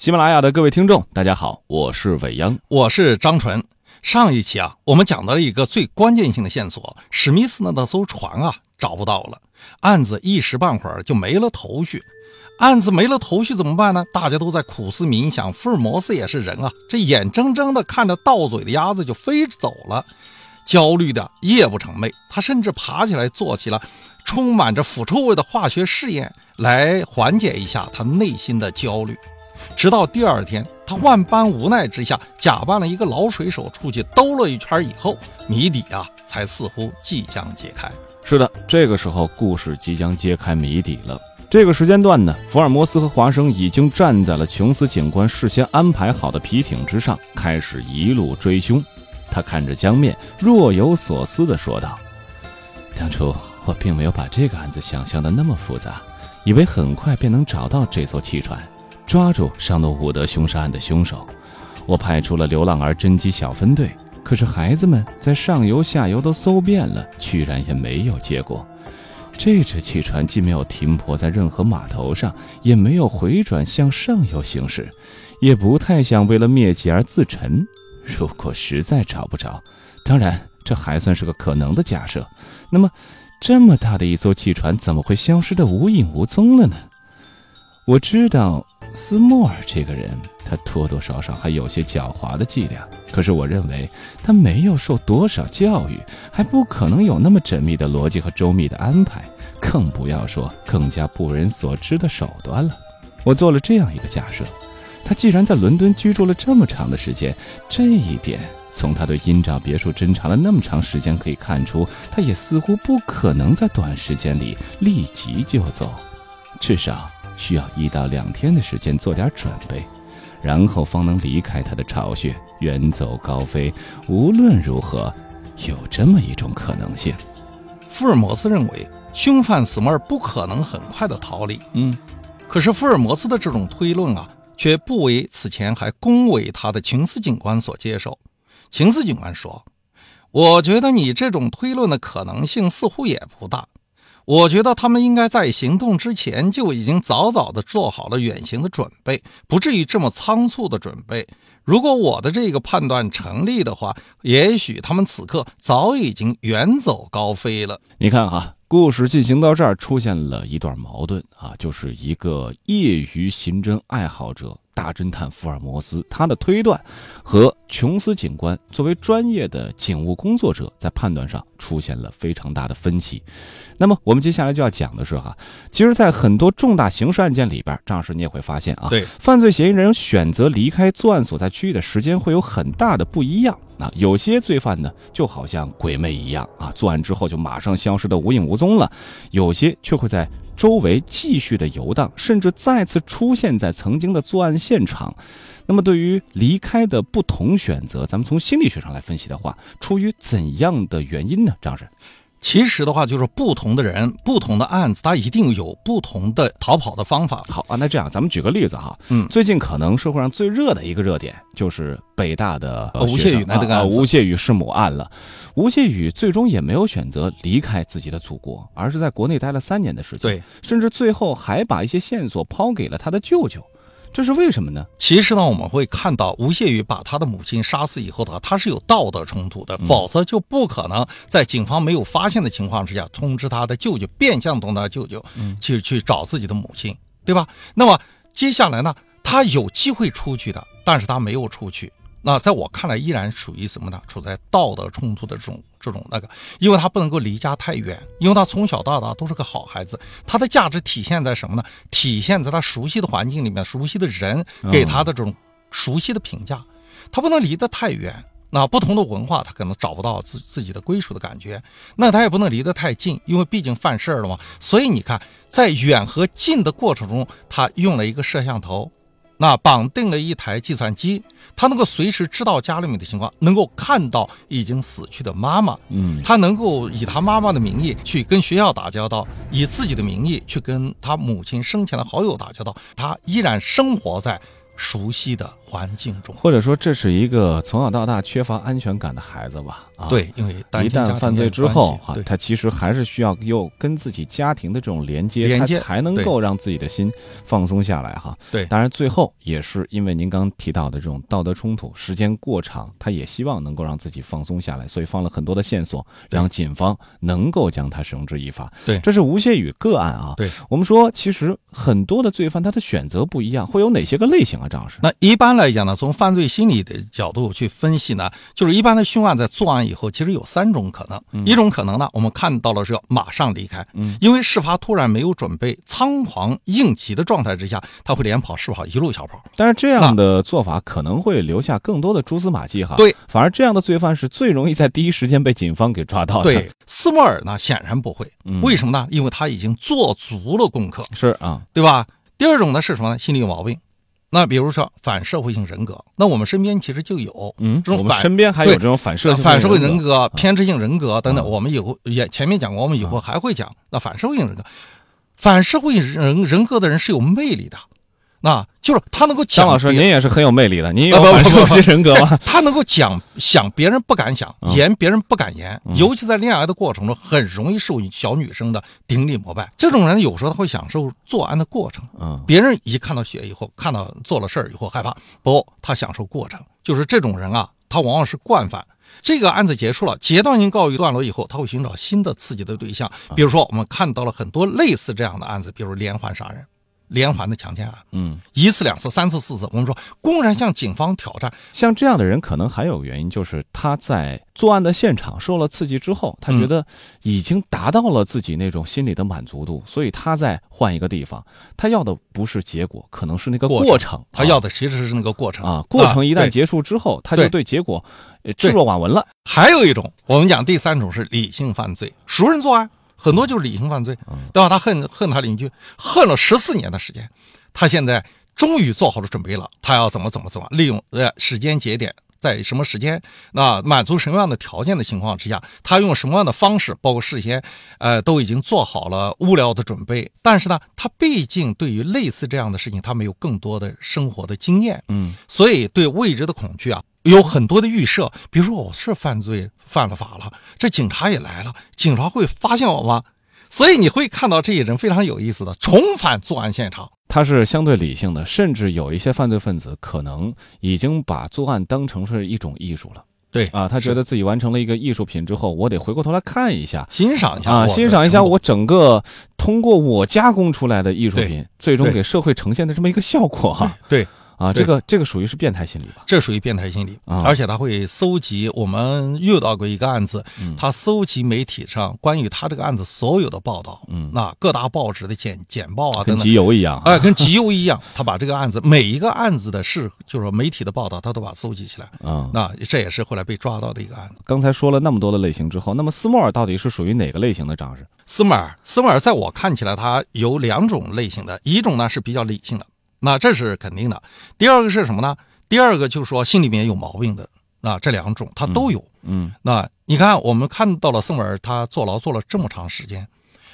喜马拉雅的各位听众，大家好，我是伟央，我是张纯。上一期啊，我们讲到了一个最关键性的线索：史密斯的那艘船啊，找不到了，案子一时半会儿就没了头绪。案子没了头绪怎么办呢？大家都在苦思冥想。福尔摩斯也是人啊，这眼睁睁的看着到嘴的鸭子就飞走了，焦虑的夜不成寐。他甚至爬起来做起了充满着腐臭味的化学试验，来缓解一下他内心的焦虑。直到第二天，他万般无奈之下，假扮了一个老水手出去兜了一圈以后，谜底啊，才似乎即将解开。是的，这个时候故事即将揭开谜底了。这个时间段呢，福尔摩斯和华生已经站在了琼斯警官事先安排好的皮艇之上，开始一路追凶。他看着江面，若有所思地说道：“当初我并没有把这个案子想象的那么复杂，以为很快便能找到这艘汽船。”抓住上诺伍德凶杀案的凶手，我派出了流浪儿侦缉小分队。可是孩子们在上游下游都搜遍了，居然也没有结果。这只汽船既没有停泊在任何码头上，也没有回转向上游行驶，也不太像为了灭迹而自沉。如果实在找不着，当然这还算是个可能的假设。那么，这么大的一艘汽船怎么会消失得无影无踪了呢？我知道。斯莫尔这个人，他多多少少还有些狡猾的伎俩。可是我认为他没有受多少教育，还不可能有那么缜密的逻辑和周密的安排，更不要说更加不为人所知的手段了。我做了这样一个假设：他既然在伦敦居住了这么长的时间，这一点从他对阴沼别墅侦查了那么长时间可以看出，他也似乎不可能在短时间里立即就走，至少。需要一到两天的时间做点准备，然后方能离开他的巢穴，远走高飞。无论如何，有这么一种可能性。福尔摩斯认为，凶犯斯莫尔不可能很快的逃离。嗯，可是福尔摩斯的这种推论啊，却不为此前还恭维他的琼斯警官所接受。琼斯警官说：“我觉得你这种推论的可能性似乎也不大。”我觉得他们应该在行动之前就已经早早的做好了远行的准备，不至于这么仓促的准备。如果我的这个判断成立的话，也许他们此刻早已经远走高飞了。你看哈，故事进行到这儿，出现了一段矛盾啊，就是一个业余刑侦爱好者。大侦探福尔摩斯，他的推断和琼斯警官作为专业的警务工作者在判断上出现了非常大的分歧。那么，我们接下来就要讲的是哈，其实，在很多重大刑事案件里边，张老师你也会发现啊，对，犯罪嫌疑人选择离开作案所在区域的时间会有很大的不一样。啊，有些罪犯呢，就好像鬼魅一样啊，作案之后就马上消失的无影无踪了；有些却会在。周围继续的游荡，甚至再次出现在曾经的作案现场。那么，对于离开的不同选择，咱们从心理学上来分析的话，出于怎样的原因呢？张老师？其实的话，就是不同的人、不同的案子，他一定有不同的逃跑的方法。好啊，那这样，咱们举个例子哈。嗯，最近可能社会上最热的一个热点就是北大的吴谢宇那个案子，吴谢宇弑母案了。吴谢宇最终也没有选择离开自己的祖国，而是在国内待了三年的时间。对，甚至最后还把一些线索抛给了他的舅舅。这是为什么呢？其实呢，我们会看到吴谢宇把他的母亲杀死以后的话，他是有道德冲突的，否则就不可能在警方没有发现的情况之下通知他的舅舅，变相通知他舅舅去去找自己的母亲，对吧？那么接下来呢，他有机会出去的，但是他没有出去。那在我看来，依然属于什么呢？处在道德冲突的这种这种那个，因为他不能够离家太远，因为他从小到大都是个好孩子，他的价值体现在什么呢？体现在他熟悉的环境里面，熟悉的人给他的这种熟悉的评价，他不能离得太远。那不同的文化，他可能找不到自自己的归属的感觉。那他也不能离得太近，因为毕竟犯事儿了嘛。所以你看，在远和近的过程中，他用了一个摄像头。那绑定了一台计算机，他能够随时知道家里面的情况，能够看到已经死去的妈妈。嗯，他能够以他妈妈的名义去跟学校打交道，以自己的名义去跟他母亲生前的好友打交道。他依然生活在熟悉的环境中。或者说，这是一个从小到大缺乏安全感的孩子吧？啊，对，因为一旦犯罪之后啊，他其实还是需要又跟自己家庭的这种连接，连接他才能够让自己的心放松下来哈。对当然最后也是因为您刚提到的这种道德冲突，时间过长，他也希望能够让自己放松下来，所以放了很多的线索，让警方能够将他绳之以法。对这是吴谢宇个案啊。对，我们说其实很多的罪犯他的选择不一样，会有哪些个类型啊？那一般来讲呢，从犯罪心理的角度去分析呢，就是一般的凶案在作案以后，其实有三种可能。一种可能呢，我们看到了是要马上离开，嗯，因为事发突然没有准备，仓皇应急的状态之下，他会连跑是跑，一路小跑。但是这样的做法可能会留下更多的蛛丝马迹哈。对，反而这样的罪犯是最容易在第一时间被警方给抓到的。对，斯莫尔呢显然不会，嗯为什么呢？因为他已经做足了功课，是啊，对吧？第二种呢是什么呢？心理有毛病。那比如说反社会性人格，那我们身边其实就有，嗯，这种反身边还有对这种反社性反社会人人格、偏执性人格等等，啊我们以后也前面讲过，我们以后还会讲。那反社会性人格，反社会人人格的人是有魅力的，那就是他能够讲张老师，您也是很有魅力的，您有啊不反社不不会人格吗？他能够讲想别人不敢想，嗯言别人不敢言，嗯尤其在恋爱的过程中，很容易受小女生的顶礼膜拜。这种人有时候他会享受作案的过程，嗯别人一看到血以后，看到做了事儿以后害怕，不，他享受过程。就是这种人啊，他往往是惯犯。这个案子结束了，阶段性告一段落以后，他会寻找新的刺激的对象。比如说，我们看到了很多类似这样的案子，比如连环杀人、连环的强奸案，嗯，一次、两次、三次、四次，我们说公然向警方挑战，像这样的人，可能还有原因，就是他在作案的现场受了刺激之后，他觉得已经达到了自己那种心理的满足度，所以他再换一个地方，他要的不是结果，可能是那个过程。他要的其实是那个过程。啊，过程一旦结束之后，他就对对。结果呃置若罔闻了。还有一种，我们讲第三种是理性犯罪，熟人作案，很多就是理性犯罪，嗯对吧？他恨恨他邻居，恨了十四年的时间，他现在终于做好了准备了，他要怎么怎么怎么利用呃时间节点。在什么时间，那满足什么样的条件的情况之下，他用什么样的方式，包括事先，呃，都已经做好了物料的准备。但是呢，他毕竟对于类似这样的事情，他没有更多的生活的经验，嗯所以对未知的恐惧啊，有很多的预设。比如说，我是犯罪犯了法了，这警察也来了，警察会发现我吗？所以你会看到这些人非常有意思的重返作案现场。他是相对理性的，甚至有一些犯罪分子可能已经把作案当成是一种艺术了。对啊，他觉得自己完成了一个艺术品之后，我得回过头来看一下欣赏一下啊，欣赏一下我整个通过我加工出来的艺术品，最终给社会呈现的这么一个效果哈。对啊，这个这个属于是变态心理吧？这属于变态心理，啊而且他会搜集。我们遇到过一个案子，嗯他搜集媒体上关于他这个案子所有的报道，嗯那各大报纸的简简报啊跟集邮一样啊。哎，跟集邮一样，他把这个案子每一个案子的事，就是说媒体的报道，他都把它搜集起来。嗯，那这也是后来被抓到的一个案子。刚才说了那么多的类型之后，那么斯莫尔到底是属于哪个类型的？张老师？斯莫尔，斯莫尔在我看起来，他有两种类型的，一种呢是比较理性的，那这是肯定的。第二个是什么呢？第二个就是说心里面有毛病的，那这两种他都有。嗯那你看，我们看到了斯莫尔他坐牢坐了这么长时间，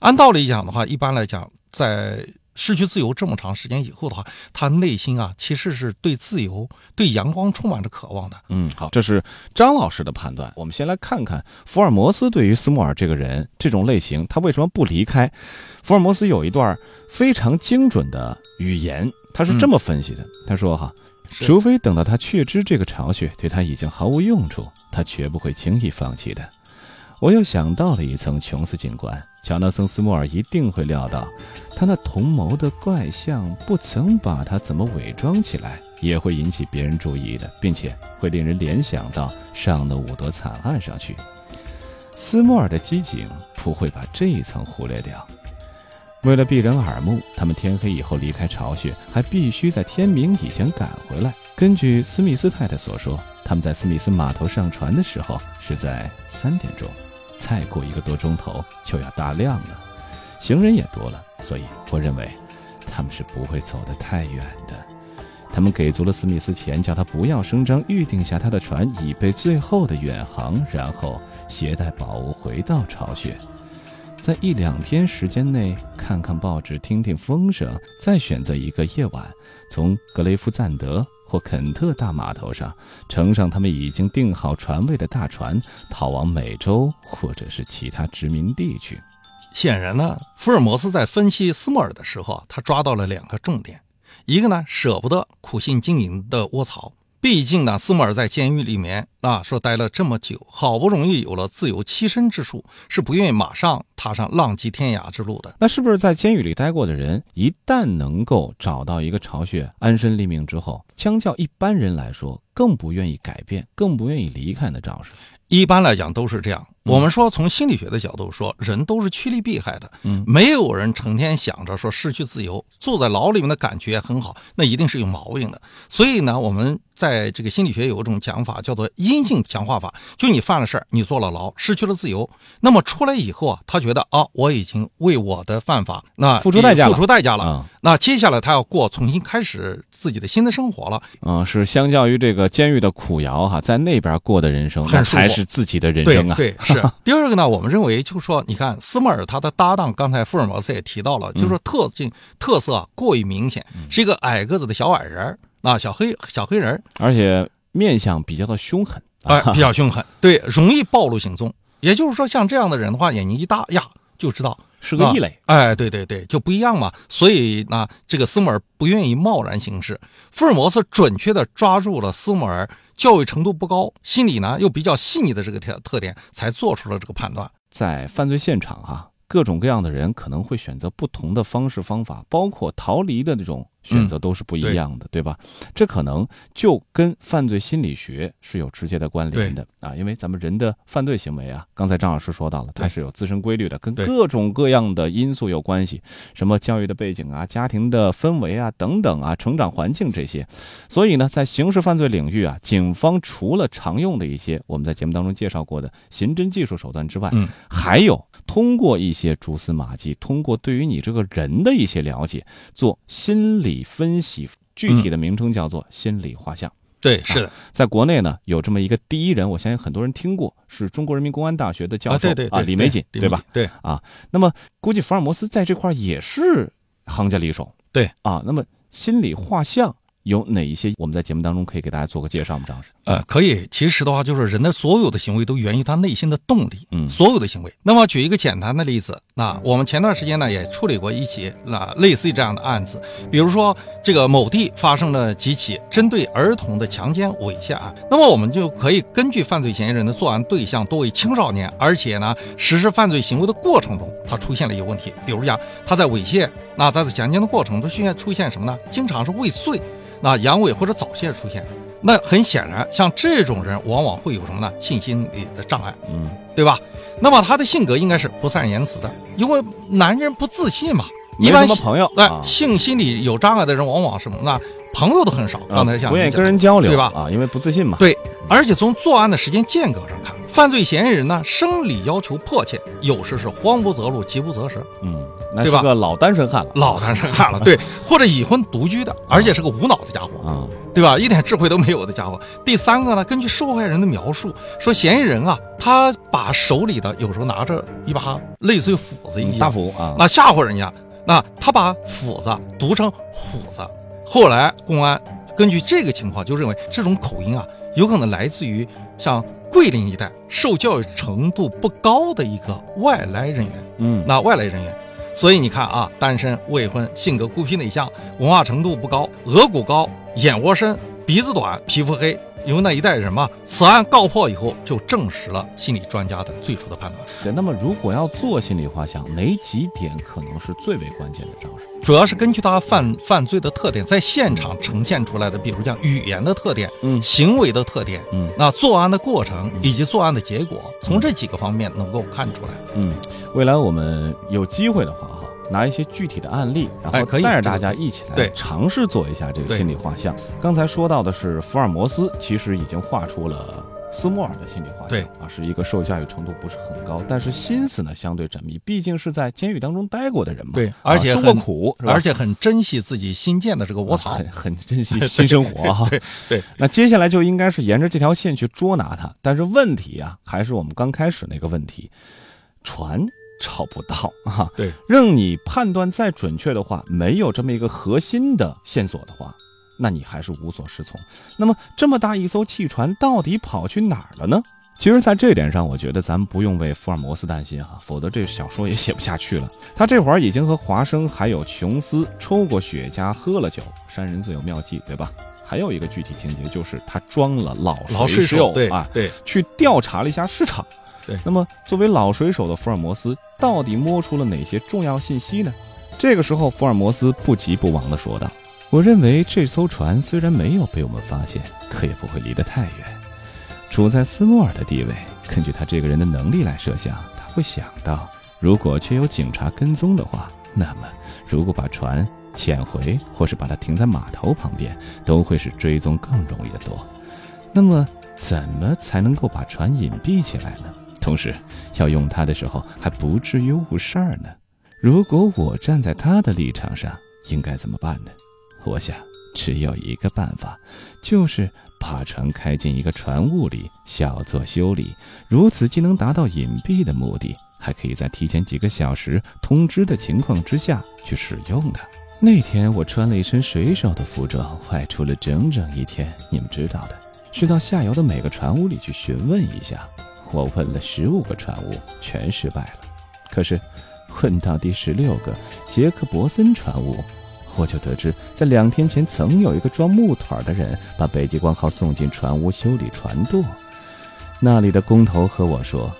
按道理讲的话，一般来讲，在失去自由这么长时间以后的话，他内心啊其实是对自由、对阳光充满着渴望的。嗯，好，这是张老师的判断。我们先来看看福尔摩斯对于斯莫尔这个人这种类型，他为什么不离开？福尔摩斯有一段非常精准的语言，他是这么分析的：他说哈。除非等到他确知这个巢穴对他已经毫无用处，他绝不会轻易放弃的。我又想到了一层琼斯警官，乔纳森·斯莫尔一定会料到，他那同谋的怪相不曾把他怎么伪装起来，也会引起别人注意的，并且会令人联想到上的伍德惨案上去。斯莫尔的机警不会把这一层忽略掉。为了避人耳目，他们天黑以后离开巢穴，还必须在天明以前赶回来。根据斯密斯太太所说，他们在斯密斯码头上船的时候是在三点钟，再过一个多钟头就要大亮了，行人也多了，所以我认为他们是不会走得太远的。他们给足了斯密斯钱，叫他不要声张，预定下他的船，以备最后的远航，然后携带宝物回到巢穴。在一两天时间内看看报纸、听听风声，再选择一个夜晚，从格雷夫赞德或肯特大码头上乘上他们已经订好船位的大船，逃往美洲或者是其他殖民地去。显然呢，福尔摩斯在分析斯莫尔的时候，他抓到了两个重点，一个呢舍不得苦心经营的窝巢。毕竟呢，斯莫尔在监狱里面啊，说待了这么久，好不容易有了自由栖身之处，是不愿意马上踏上浪迹天涯之路的。那是不是在监狱里待过的人，一旦能够找到一个巢穴，安身立命之后，相较一般人来说，更不愿意改变，更不愿意离开呢？赵氏，一般来讲都是这样。我们说，从心理学的角度说，人都是趋利避害的。嗯，没有人成天想着说失去自由，坐在牢里面的感觉很好，那一定是有毛病的。所以呢，我们在这个心理学有一种讲法，叫做阴性强化法。就你犯了事儿，你坐了牢，失去了自由，那么出来以后啊，他觉得啊，我已经为我的犯法那付出代价，付出代价了。啊，那接下来他要过重新开始自己的新的生活了。嗯，是相较于这个监狱的苦窑哈，在那边过的人生，那才是自己的人生啊。对，是。第二个呢，我。们认为，就是说，你看斯莫尔他的搭档，刚才福尔摩斯也提到了，就是说特性特色啊过于明显，是一个矮个子的小矮人啊，小黑小黑人，而且面相比较的凶狠，哎，比较凶狠，对，容易暴露行踪。也就是说，像这样的人的话，眼睛一大呀，就知道是个异类。哎，对对对，就不一样嘛。所以呢，这个斯莫尔不愿意贸然行事。福尔摩斯准确的抓住了斯莫尔。教育程度不高，心理呢又比较细腻的这个特特点，才做出了这个判断。在犯罪现场，啊，各种各样的人可能会选择不同的方式方法，包括逃离的那种。选择都是不一样的，对吧？这可能就跟犯罪心理学是有直接的关联的啊，因为咱们人的犯罪行为啊，刚才张老师说到了，它是有自身规律的，跟各种各样的因素有关系，什么教育的背景啊、家庭的氛围啊等等啊、成长环境这些。所以呢，在刑事犯罪领域啊，警方除了常用的一些我们在节目当中介绍过的刑侦技术手段之外，嗯，还有通过一些蛛丝马迹，通过对于你这个人的一些了解，做心理。分析具体的名称叫做心理画像。对，是的，在国内呢有这么一个第一人，我相信很多人听过，是中国人民公安大学的教授，对对啊，李玫瑾，对吧？对啊，那么估计福尔摩斯在这块也是行家里手。对啊，那么心理画像。有哪一些我们在节目当中可以给大家做个介绍吗？张老师，呃，可以。其实的话，就是人的所有的行为都源于他内心的动力，嗯，所有的行为。那么举一个简单的例子，那我们前段时间呢也处理过一起那类似于这样的案子，比如说这个某地发生了几起针对儿童的强奸猥亵案，那么我们就可以根据犯罪嫌疑人的作案对象多为青少年，而且呢实施犯罪行为的过程中他出现了一个问题，比如讲他在猥亵，那在这讲经的过程中出现出现什么呢？经常是未遂。那阳痿或者早泄出现，那很显然，像这种人往往会有什么呢？性心理的障碍，嗯，对吧？那么他的性格应该是不善言辞的，因为男人不自信嘛。一般朋友，哎，性心理有障碍的人往往什么呢？朋友都很少。刚才像不愿意跟人交流，对吧？啊，因为不自信嘛。对，而且从作案的时间间隔上看，犯罪嫌疑人呢，生理要求迫切，有时是慌不择路，急不择食。嗯。那是个老单身汉了，老单身汉了，对，或者已婚独居的，而且是个无脑的家伙，啊，对吧？一点智慧都没有的家伙。第三个呢，根据受害人的描述，说嫌疑人啊，他把手里的有时候拿着一把类似于斧子一样大斧啊，那吓唬人家，那他把斧子读成虎子。后来公安根据这个情况就认为，这种口音啊，有可能来自于像桂林一带受教育程度不高的一个外来人员，嗯，那外来人员。所以你看啊，单身、未婚、性格孤僻内向、文化程度不高、额骨高、眼窝深、鼻子短、皮肤黑。因为那一代人嘛，此案告破以后，就证实了心理专家的最初的判断。对，那么如果要做心理画像，哪几点可能是最为关键的？张老师，主要是根据他犯犯罪的特点，在现场呈现出来的，比如像语言的特点，嗯，行为的特点，嗯，那作案的过程以及作案的结果，从这几个方面能够看出来。嗯，未来我们有机会的话。拿一些具体的案例，然后带着大家一起来尝试做一下这个心理画像。刚才说到的是福尔摩斯，其实已经画出了斯莫尔的心理画像啊，是一个受教育程度不是很高，但是心思呢相对缜密，毕竟是在监狱当中待过的人嘛。对，而且受过苦，而且很珍惜自己新建的这个窝巢，很 很珍惜 新生活哈。对对，那接下来就应该是沿着这条线去捉拿他，但是问题啊，还是我们刚开始那个问题，船。找不到啊。对，任你判断再准确的话，没有这么一个核心的线索的话，那你还是无所适从。那么这么大一艘汽船到底跑去哪儿了呢？其实，在这点上，我觉得咱们不用为福尔摩斯担心啊，否则这小说也写不下去了。他这会儿已经和华生还有琼斯抽过雪茄，喝了酒，山人自有妙计，对吧？还有一个具体情节就是他装了老老水手，对啊，对，去调查了一下市场。对，那么作为老水手的福尔摩斯，到底摸出了哪些重要信息呢？这个时候，福尔摩斯不急不忙地说道：“我认为这艘船虽然没有被我们发现，可也不会离得太远。”处在斯莫尔的地位，根据他这个人的能力来设想，他会想到，如果却有警察跟踪的话，那么如果把船潜回，或是把它停在码头旁边，都会使追踪更容易得多。那么，怎么才能够把船隐蔽起来呢？同时，要用它的时候还不至于误事儿呢？如果我站在他的立场上，应该怎么办呢？我想，只有一个办法，就是。把船开进一个船坞里，小做修理，如此既能达到隐蔽的目的，还可以在提前几个小时通知的情况之下去使用它。那天我穿了一身水手的服装，外出了整整一天。你们知道的，是到下游的每个船坞里去询问一下。我问了十五个船坞，全失败了。可是，问到第十六个杰克伯森船坞。我就得知，在两天前，曾有一个装木腿的人把北极光号送进船坞修理船舵。那里的工头和我说，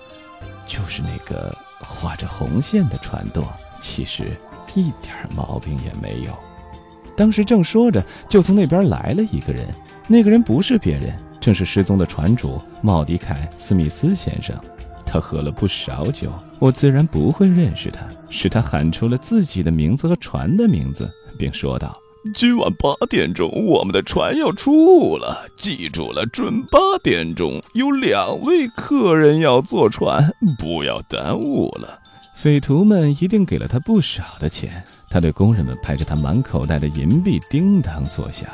就是那个画着红线的船舵，其实一点毛病也没有。当时正说着，就从那边来了一个人。那个人不是别人，正是失踪的船主茂迪凯·斯密斯先生。他喝了不少酒，我自然不会认识他。是他喊出了自己的名字和船的名字。并说道：“今晚八点钟，我们的船要出了。记住了，准八点钟。有两位客人要坐船，不要耽误了。”匪徒们一定给了他不少的钱。他对工人们拍着他满口袋的银币，叮当作响。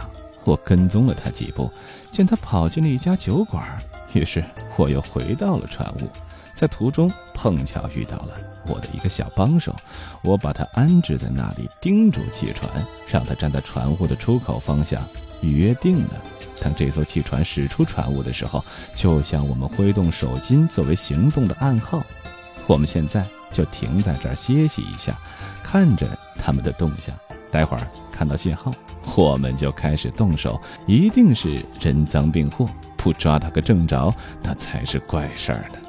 我跟踪了他几步，见他跑进了一家酒馆，于是我又回到了船坞。在途中碰巧遇到了我的一个小帮手，我把他安置在那里，叮嘱汽船，让他站在船坞的出口方向。约定了，当这艘汽船驶出船坞的时候，就向我们挥动手巾作为行动的暗号。我们现在就停在这儿歇息一下，看着他们的动向。待会儿看到信号，我们就开始动手。一定是人赃并获，不抓他个正着，那才是怪事儿呢。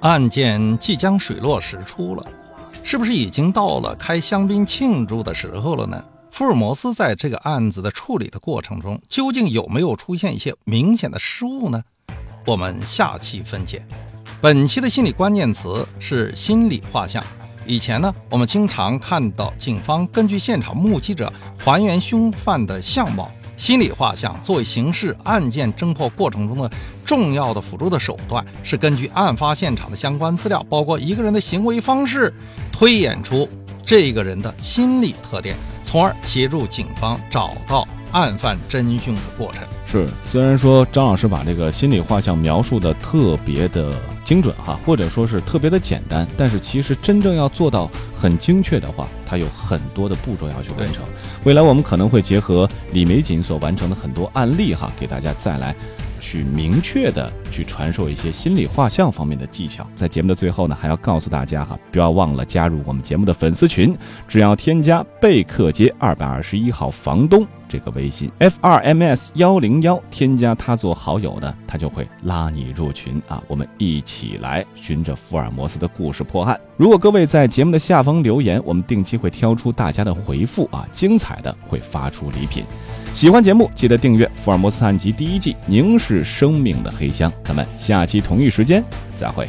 案件即将水落石出了，是不是已经到了开香槟庆祝的时候了呢？福尔摩斯在这个案子的处理的过程中，究竟有没有出现一些明显的失误呢？我们下期分解。本期的心理关键词是心理画像。以前呢，我们经常看到警方根据现场目击者还原凶犯的相貌。心理画像作为刑事案件侦破过程中的重要的辅助的手段，是根据案发现场的相关资料，包括一个人的行为方式，推演出这个人的心理特点，从而协助警方找到案犯真凶的过程。是，虽然说张老师把这个心理画像描述的特别的精准哈，或者说是特别的简单，但是其实真正要做到很精确的话，它有很多的步骤要去完成。未来我们可能会结合李玫瑾所完成的很多案例哈，给大家再来。去明确的去传授一些心理画像方面的技巧，在节目的最后呢，还要告诉大家哈，不要忘了加入我们节目的粉丝群，只要添加贝克街二百二十一号房东这个微信 F R M S 幺零幺，添加他做好友呢，他就会拉你入群啊，我们一起来寻着福尔摩斯的故事破案。如果各位在节目的下方留言，我们定期会挑出大家的回复啊，精彩的会发出礼品。喜欢节目，记得订阅《福尔摩斯探案集》第一季《凝视生命的黑箱》。咱们下期同一时间再会。